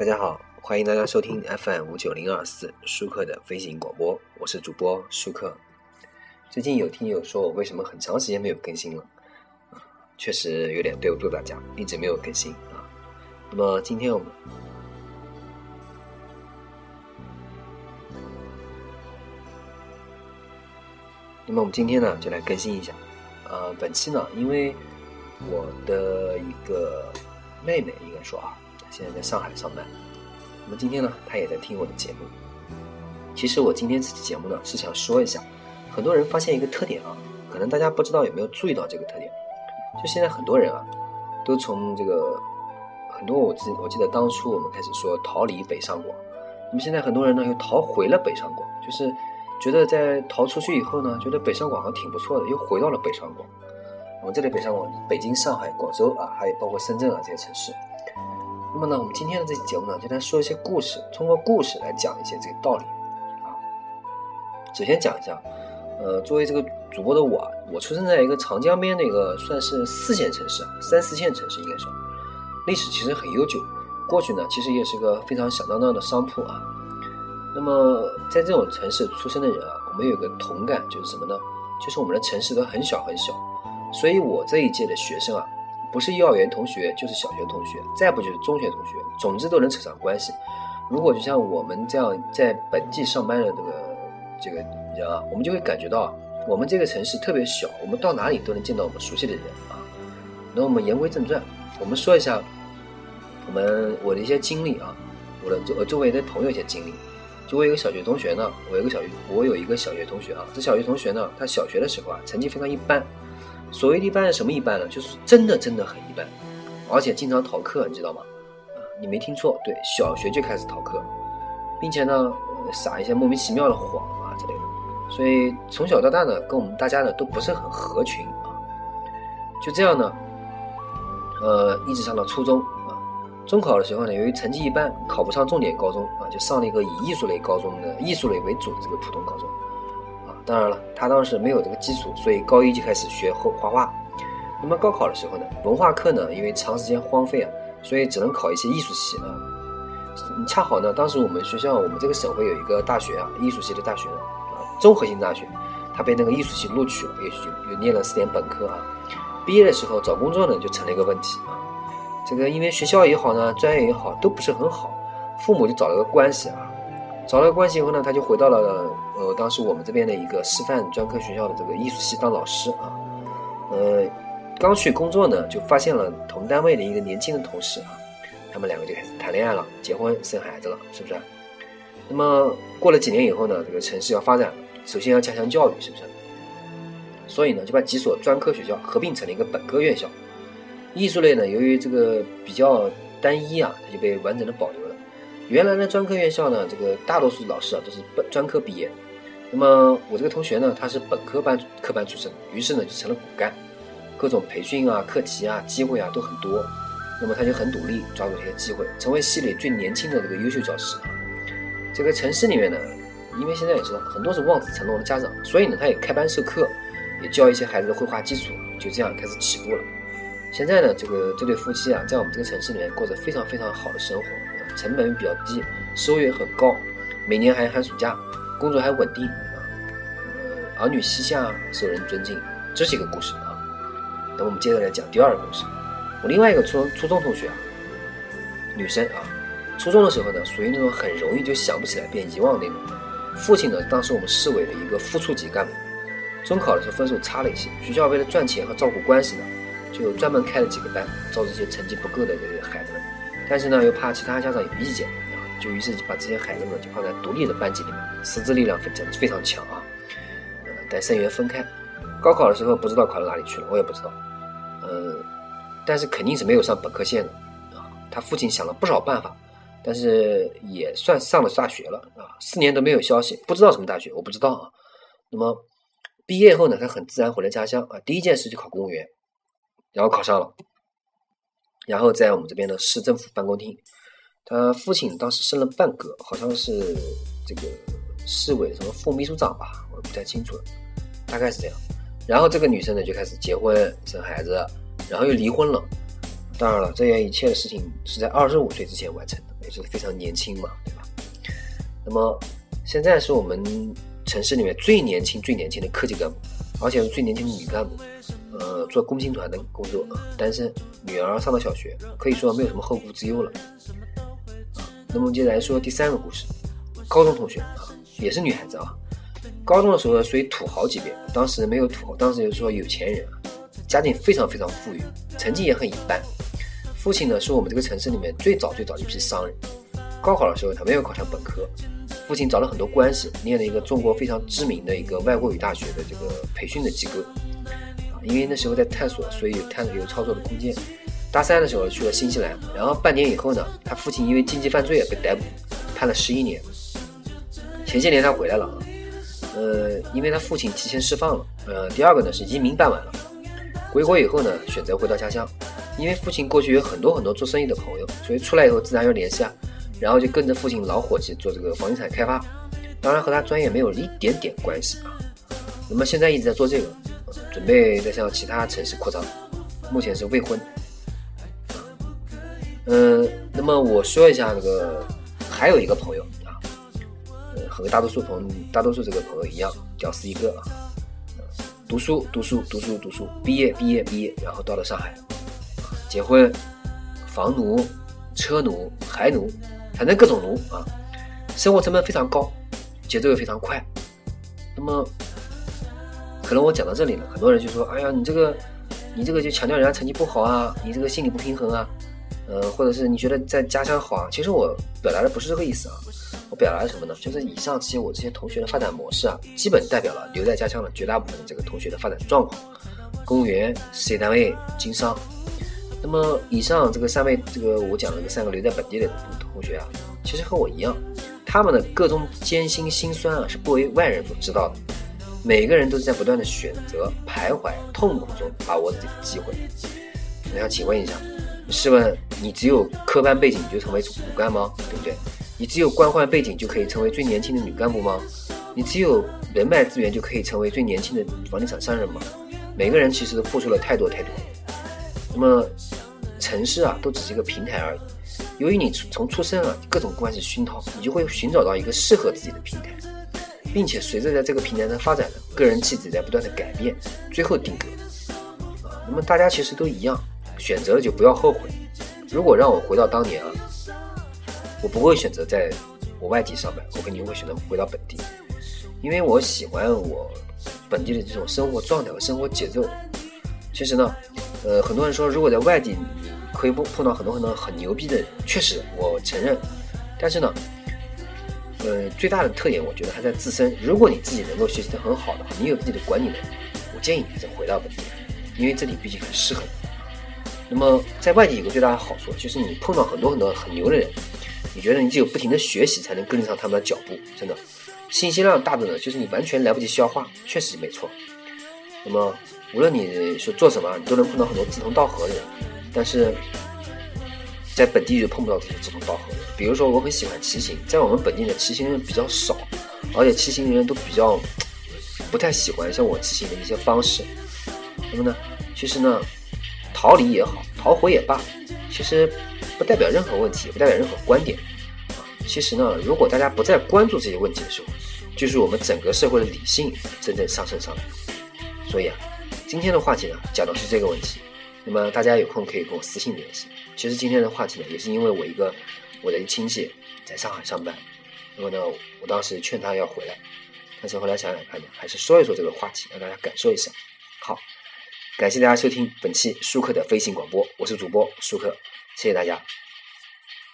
大家好，欢迎大家收听 FM 五九零二四舒克的飞行广播，我是主播舒克。最近有听友说我为什么很长时间没有更新了，确实有点对不住大家，一直没有更新啊。那么今天我们，那么我们今天呢就来更新一下，呃，本期呢因为我的一个妹妹应该说啊。现在在上海上班，那么今天呢，他也在听我的节目。其实我今天这期节目呢，是想说一下，很多人发现一个特点啊，可能大家不知道有没有注意到这个特点，就现在很多人啊，都从这个很多我记我记得当初我们开始说逃离北上广，那么现在很多人呢又逃回了北上广，就是觉得在逃出去以后呢，觉得北上广还挺不错的，又回到了北上广。我们这里北上广，北京、上海、广州啊，还有包括深圳啊这些城市。那么呢，我们今天的这期节目呢，就来说一些故事，通过故事来讲一些这个道理啊。首先讲一下，呃，作为这个主播的我，我出生在一个长江边的一个算是四线城市啊，三四线城市应该说，历史其实很悠久。过去呢，其实也是个非常响当当的商铺啊。那么在这种城市出生的人啊，我们有个同感，就是什么呢？就是我们的城市都很小很小，所以我这一届的学生啊。不是幼儿园同学，就是小学同学，再不就是中学同学，总之都能扯上关系。如果就像我们这样在本地上班的这个这个人啊，我们就会感觉到我们这个城市特别小，我们到哪里都能见到我们熟悉的人啊。那我们言归正传，我们说一下我们我的一些经历啊，我的我周围的朋友一些经历。就我有个小学同学呢，我有个小学我有一个小学同学啊，这小学同学呢，他小学的时候啊，成绩非常一般。所谓的一般是什么一般呢？就是真的真的很一般，而且经常逃课，你知道吗？啊，你没听错，对，小学就开始逃课，并且呢，撒一些莫名其妙的谎啊之类的。所以从小到大呢，跟我们大家呢都不是很合群啊。就这样呢，呃，一直上到初中啊。中考的时候呢，由于成绩一般，考不上重点高中啊，就上了一个以艺术类高中的艺术类为主的这个普通高中。当然了，他当时没有这个基础，所以高一就开始学画画画。那么高考的时候呢，文化课呢，因为长时间荒废啊，所以只能考一些艺术系啊。恰好呢，当时我们学校，我们这个省会有一个大学啊，艺术系的大学啊，综合性大学，他被那个艺术系录取了，也就又念了四年本科啊。毕业的时候找工作呢，就成了一个问题啊。这个因为学校也好呢，专业也好，都不是很好，父母就找了个关系啊。找了关系以后呢，他就回到了呃当时我们这边的一个师范专科学校的这个艺术系当老师啊。呃，刚去工作呢，就发现了同单位的一个年轻的同事啊，他们两个就开始谈恋爱了，结婚生孩子了，是不是？那么过了几年以后呢，这个城市要发展，首先要加强教育，是不是？所以呢，就把几所专科学校合并成了一个本科院校。艺术类呢，由于这个比较单一啊，它就被完整的保留了。原来的专科院校呢，这个大多数老师啊都是本专科毕业。那么我这个同学呢，他是本科班科班出身，于是呢就成了骨干，各种培训啊、课题啊、机会啊都很多。那么他就很努力抓住这些机会，成为系里最年轻的这个优秀教师啊。这个城市里面呢，因为现在也知道很多是望子成龙的家长，所以呢他也开班授课，也教一些孩子的绘画基础，就这样开始起步了。现在呢，这个这对夫妻啊，在我们这个城市里面过着非常非常好的生活。成本比较低，收入也很高，每年还寒暑假，工作还稳定啊，呃，儿女膝下，受人尊敬，这是一个故事啊。等我们接着来讲第二个故事。我另外一个初初中同学啊，女生啊，初中的时候呢，属于那种很容易就想不起来便遗忘那种。父亲呢，当时我们市委的一个副处级干部，中考的时候分数差了一些，学校为了赚钱和照顾关系呢，就专门开了几个班，招这些成绩不够的这些孩子们。但是呢，又怕其他家长有意见啊，就于是把这些孩子们就放在独立的班级里面，师资力量非常非常强啊。呃，带生源分开。高考的时候不知道考到哪里去了，我也不知道。呃，但是肯定是没有上本科线的啊。他父亲想了不少办法，但是也算上了大学了啊。四年都没有消息，不知道什么大学，我不知道啊。那么毕业后呢，他很自然回了家乡啊。第一件事就考公务员，然后考上了。然后在我们这边的市政府办公厅，他父亲当时升了半格，好像是这个市委什么副秘书长吧，我不太清楚了，大概是这样。然后这个女生呢就开始结婚生孩子，然后又离婚了。当然了，这样一切的事情是在二十五岁之前完成的，就是非常年轻嘛，对吧？那么现在是我们城市里面最年轻、最年轻的科级干部，而且是最年轻的女干部。呃，做工薪团的工作，单身，女儿上了小学，可以说没有什么后顾之忧了。那么接着来说第三个故事，高中同学啊，也是女孩子啊。高中的时候呢属于土豪级别，当时没有土豪，当时就是说有钱人，家境非常非常富裕，成绩也很一般。父亲呢是我们这个城市里面最早最早一批商人。高考的时候他没有考上本科，父亲找了很多关系，念了一个中国非常知名的一个外国语大学的这个培训的机构。因为那时候在探索，所以探索有操作的空间。大三的时候去了新西兰，然后半年以后呢，他父亲因为经济犯罪被逮捕，判了十一年。前些年他回来了，呃，因为他父亲提前释放了。呃，第二个呢是移民办完了，回国以后呢选择回到家乡，因为父亲过去有很多很多做生意的朋友，所以出来以后自然要联系啊，然后就跟着父亲老伙计做这个房地产开发，当然和他专业没有一点点关系啊。那么现在一直在做这个。准备再向其他城市扩张，目前是未婚。嗯，那么我说一下这个，还有一个朋友啊，和大多数朋大多数这个朋友一样，屌丝一个啊，读书读书读书读书，毕业毕业毕业，然后到了上海，结婚，房奴、车奴、孩奴，反正各种奴啊，生活成本非常高，节奏又非常快，那么。可能我讲到这里了，很多人就说：“哎呀，你这个，你这个就强调人家成绩不好啊，你这个心理不平衡啊，呃，或者是你觉得在家乡好啊。”其实我表达的不是这个意思啊，我表达的什么呢？就是以上这些我这些同学的发展模式啊，基本代表了留在家乡的绝大部分这个同学的发展状况。公务员、事业单位、经商。那么以上这个三位，这个我讲的这三个留在本地的同学啊，其实和我一样，他们的各种艰辛辛酸啊，是不为外人所知道的。每个人都是在不断的选择、徘徊、痛苦中把握自己的机会。我想请问一下，试问你只有科班背景你就成为骨干吗？对不对？你只有官宦背景就可以成为最年轻的女干部吗？你只有人脉资源就可以成为最年轻的房地产商人吗？每个人其实都付出了太多太多。那么，城市啊，都只是一个平台而已。由于你从出生啊，各种关系熏陶，你就会寻找到一个适合自己的平台。并且随着在这个平台的发展呢，个人气质在不断的改变，最后定格。啊，那么大家其实都一样，选择了就不要后悔。如果让我回到当年啊，我不会选择在我外地上班，我肯定会选择回到本地，因为我喜欢我本地的这种生活状态和生活节奏。其实呢，呃，很多人说如果在外地可以碰碰到很多很多很牛逼的人，确实我承认，但是呢。呃，最大的特点我觉得还在自身。如果你自己能够学习的很好的话，你有自己的管理能力，我建议你再回到本地，因为这里毕竟很适合你。那么在外地有个最大的好处，就是你碰到很多很多很牛的人，你觉得你只有不停的学习才能跟得上他们的脚步，真的，信息量大的呢，就是你完全来不及消化，确实没错。那么无论你说做什么，你都能碰到很多志同道合的人，但是。在本地就碰不到这些志同道合的。比如说，我很喜欢骑行，在我们本地的骑行人比较少，而且骑行人都比较不太喜欢像我骑行的一些方式。那么呢，其实呢，逃离也好，逃回也罢，其实不代表任何问题，不代表任何观点。其实呢，如果大家不再关注这些问题的时候，就是我们整个社会的理性真正上升上来。所以啊，今天的话题呢，讲的是这个问题。那么大家有空可以跟我私信联系。其实今天的话题呢，也是因为我一个我的亲戚在上海上班，那么呢，我当时劝他要回来，但是后来想想看呢，还是说一说这个话题，让大家感受一下。好，感谢大家收听本期舒克的飞行广播，我是主播舒克，谢谢大家。